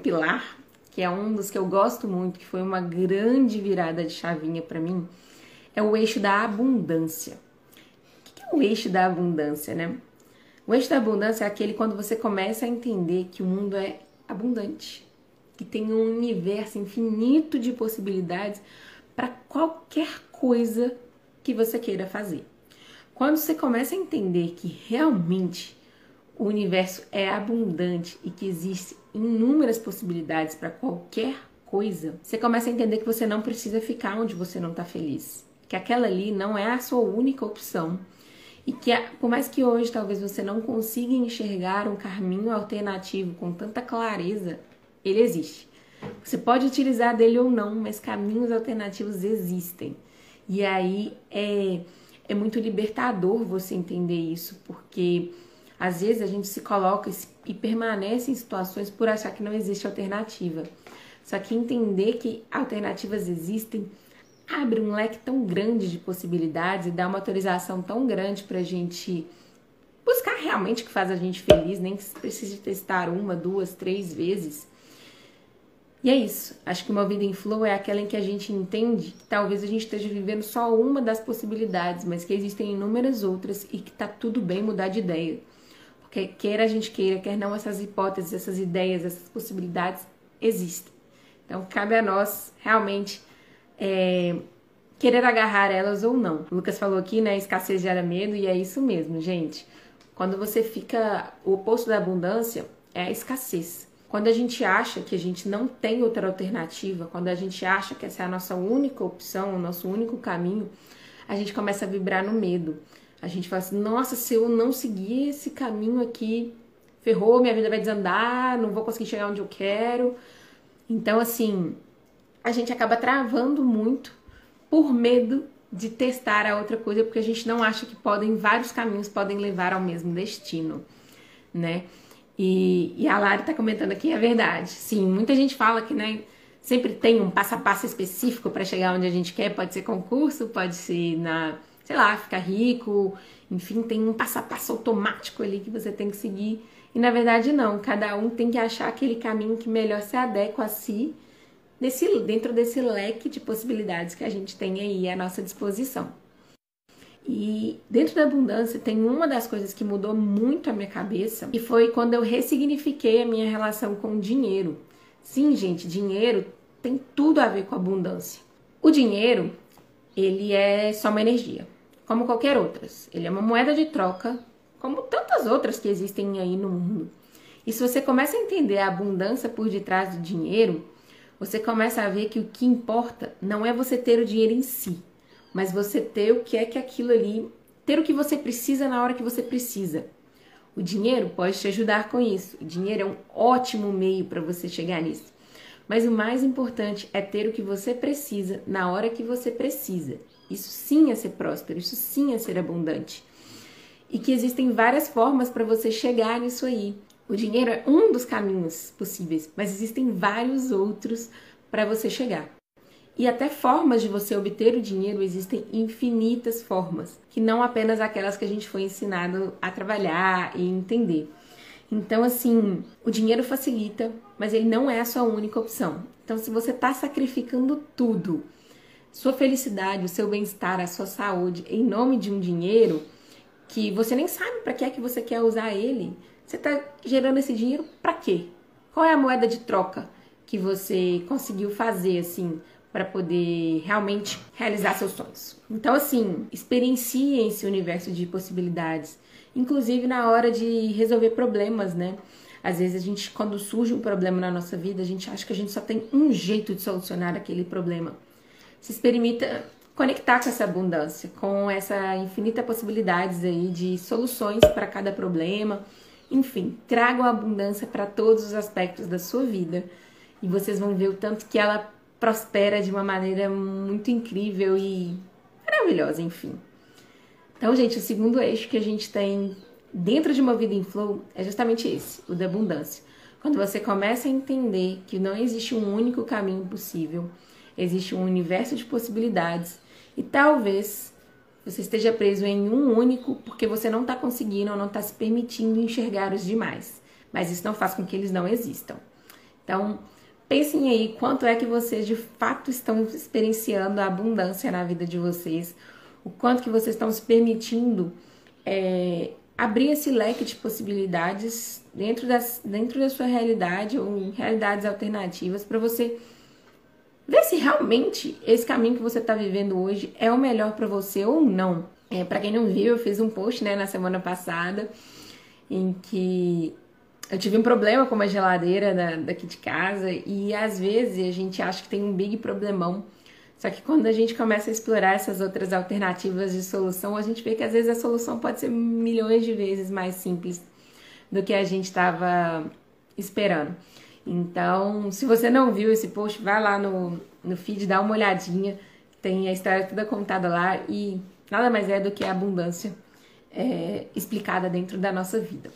pilar, que é um dos que eu gosto muito, que foi uma grande virada de chavinha para mim, é o eixo da abundância. O que é o eixo da abundância, né? O eixo da abundância é aquele quando você começa a entender que o mundo é abundante, que tem um universo infinito de possibilidades para qualquer coisa que você queira fazer. Quando você começa a entender que realmente o universo é abundante e que existem inúmeras possibilidades para qualquer coisa, você começa a entender que você não precisa ficar onde você não está feliz. Que aquela ali não é a sua única opção. E que, por mais que hoje talvez você não consiga enxergar um caminho alternativo com tanta clareza, ele existe. Você pode utilizar dele ou não, mas caminhos alternativos existem. E aí é, é muito libertador você entender isso, porque às vezes a gente se coloca e permanece em situações por achar que não existe alternativa. Só que entender que alternativas existem abre um leque tão grande de possibilidades e dá uma autorização tão grande para a gente buscar realmente o que faz a gente feliz, nem que precise testar uma, duas, três vezes. E é isso. Acho que uma vida em flow é aquela em que a gente entende que talvez a gente esteja vivendo só uma das possibilidades, mas que existem inúmeras outras e que tá tudo bem mudar de ideia. Quer a gente queira, quer não, essas hipóteses, essas ideias, essas possibilidades existem. Então cabe a nós realmente é, querer agarrar elas ou não. O Lucas falou aqui, né? Escassez gera medo, e é isso mesmo, gente. Quando você fica. O oposto da abundância é a escassez. Quando a gente acha que a gente não tem outra alternativa, quando a gente acha que essa é a nossa única opção, o nosso único caminho, a gente começa a vibrar no medo. A gente fala assim: nossa, se eu não seguir esse caminho aqui, ferrou, minha vida vai desandar, não vou conseguir chegar onde eu quero. Então, assim, a gente acaba travando muito por medo de testar a outra coisa, porque a gente não acha que podem, vários caminhos podem levar ao mesmo destino, né? E, e a Lari tá comentando aqui, é verdade. Sim, muita gente fala que, né, sempre tem um passo a passo específico para chegar onde a gente quer, pode ser concurso, pode ser na, sei lá, ficar rico, enfim, tem um passo a passo automático ali que você tem que seguir. E na verdade não, cada um tem que achar aquele caminho que melhor se adequa a si, nesse, dentro desse leque de possibilidades que a gente tem aí à nossa disposição. E dentro da abundância tem uma das coisas que mudou muito a minha cabeça e foi quando eu ressignifiquei a minha relação com o dinheiro. Sim, gente, dinheiro tem tudo a ver com abundância. O dinheiro, ele é só uma energia, como qualquer outras. Ele é uma moeda de troca, como tantas outras que existem aí no mundo. E se você começa a entender a abundância por detrás do dinheiro, você começa a ver que o que importa não é você ter o dinheiro em si, mas você ter o que é que aquilo ali, ter o que você precisa na hora que você precisa. O dinheiro pode te ajudar com isso. O dinheiro é um ótimo meio para você chegar nisso. Mas o mais importante é ter o que você precisa na hora que você precisa. Isso sim é ser próspero, isso sim é ser abundante. E que existem várias formas para você chegar nisso aí. O dinheiro é um dos caminhos possíveis, mas existem vários outros para você chegar. E até formas de você obter o dinheiro existem infinitas formas, que não apenas aquelas que a gente foi ensinado a trabalhar e entender. Então, assim, o dinheiro facilita, mas ele não é a sua única opção. Então, se você está sacrificando tudo, sua felicidade, o seu bem-estar, a sua saúde, em nome de um dinheiro que você nem sabe para que é que você quer usar ele, você está gerando esse dinheiro para quê? Qual é a moeda de troca que você conseguiu fazer assim para poder realmente realizar seus sonhos. Então, assim, experiencie esse universo de possibilidades, inclusive na hora de resolver problemas, né? Às vezes a gente, quando surge um problema na nossa vida, a gente acha que a gente só tem um jeito de solucionar aquele problema. Se experimenta conectar com essa abundância, com essa infinita possibilidades aí de soluções para cada problema. Enfim, traga a abundância para todos os aspectos da sua vida e vocês vão ver o tanto que ela prospera de uma maneira muito incrível e maravilhosa, enfim. Então, gente, o segundo eixo que a gente tem dentro de uma vida em flow é justamente esse, o da abundância. Quando você começa a entender que não existe um único caminho possível, existe um universo de possibilidades e talvez você esteja preso em um único porque você não está conseguindo ou não está se permitindo enxergar os demais. Mas isso não faz com que eles não existam. Então, pensem aí quanto é que vocês de fato estão experienciando a abundância na vida de vocês, o quanto que vocês estão se permitindo é, abrir esse leque de possibilidades dentro, das, dentro da sua realidade ou em realidades alternativas para você ver se realmente esse caminho que você está vivendo hoje é o melhor para você ou não. É, para quem não viu, eu fiz um post né, na semana passada em que eu tive um problema com uma geladeira da, daqui de casa e às vezes a gente acha que tem um big problemão só que quando a gente começa a explorar essas outras alternativas de solução, a gente vê que às vezes a solução pode ser milhões de vezes mais simples do que a gente estava esperando. Então, se você não viu esse post, vai lá no, no feed, dá uma olhadinha. Tem a história toda contada lá e nada mais é do que a abundância é, explicada dentro da nossa vida.